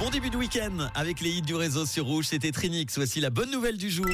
Bon début de week-end avec les hits du réseau sur Rouge, c'était Trinix. Voici la bonne nouvelle du jour.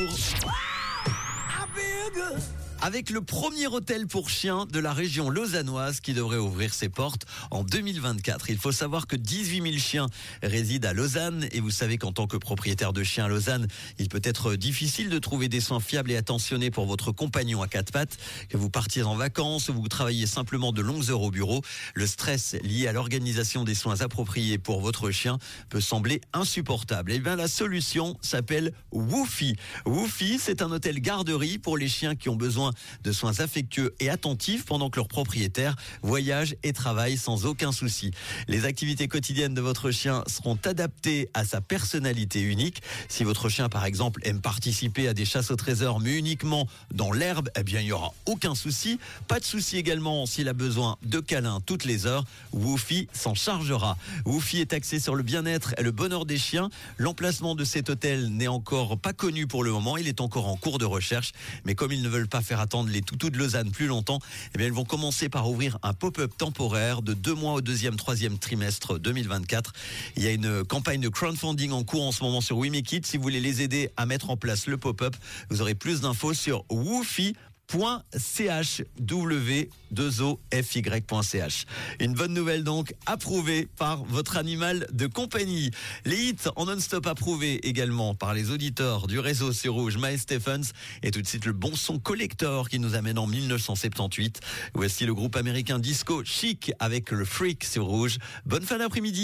Avec le premier hôtel pour chiens de la région lausannoise qui devrait ouvrir ses portes en 2024. Il faut savoir que 18 000 chiens résident à Lausanne et vous savez qu'en tant que propriétaire de chiens à Lausanne, il peut être difficile de trouver des soins fiables et attentionnés pour votre compagnon à quatre pattes, que vous partiez en vacances ou vous travaillez simplement de longues heures au bureau. Le stress lié à l'organisation des soins appropriés pour votre chien peut sembler insupportable. Et bien la solution s'appelle Woofy. Woofy, c'est un hôtel garderie pour les chiens qui ont besoin de soins affectueux et attentifs pendant que leur propriétaire voyage et travaille sans aucun souci. Les activités quotidiennes de votre chien seront adaptées à sa personnalité unique. Si votre chien, par exemple, aime participer à des chasses au trésor, mais uniquement dans l'herbe, eh bien, il n'y aura aucun souci. Pas de souci également s'il a besoin de câlins toutes les heures. Woofy s'en chargera. Woofy est axé sur le bien-être et le bonheur des chiens. L'emplacement de cet hôtel n'est encore pas connu pour le moment. Il est encore en cours de recherche. Mais comme ils ne veulent pas faire attendre les toutous de Lausanne plus longtemps, eh bien, ils vont commencer par ouvrir un pop-up temporaire de deux mois au deuxième, troisième trimestre 2024. Il y a une campagne de crowdfunding en cours en ce moment sur WeMakeIt. Si vous voulez les aider à mettre en place le pop-up, vous aurez plus d'infos sur woofy w2ofy.ch. Une bonne nouvelle donc, approuvée par votre animal de compagnie. Les hits en non-stop approuvés également par les auditeurs du réseau sur Rouge, Mae Stephens, et tout de suite le bon son collector qui nous amène en 1978. Voici le groupe américain disco chic avec le Freak sur Rouge. Bonne fin d'après-midi.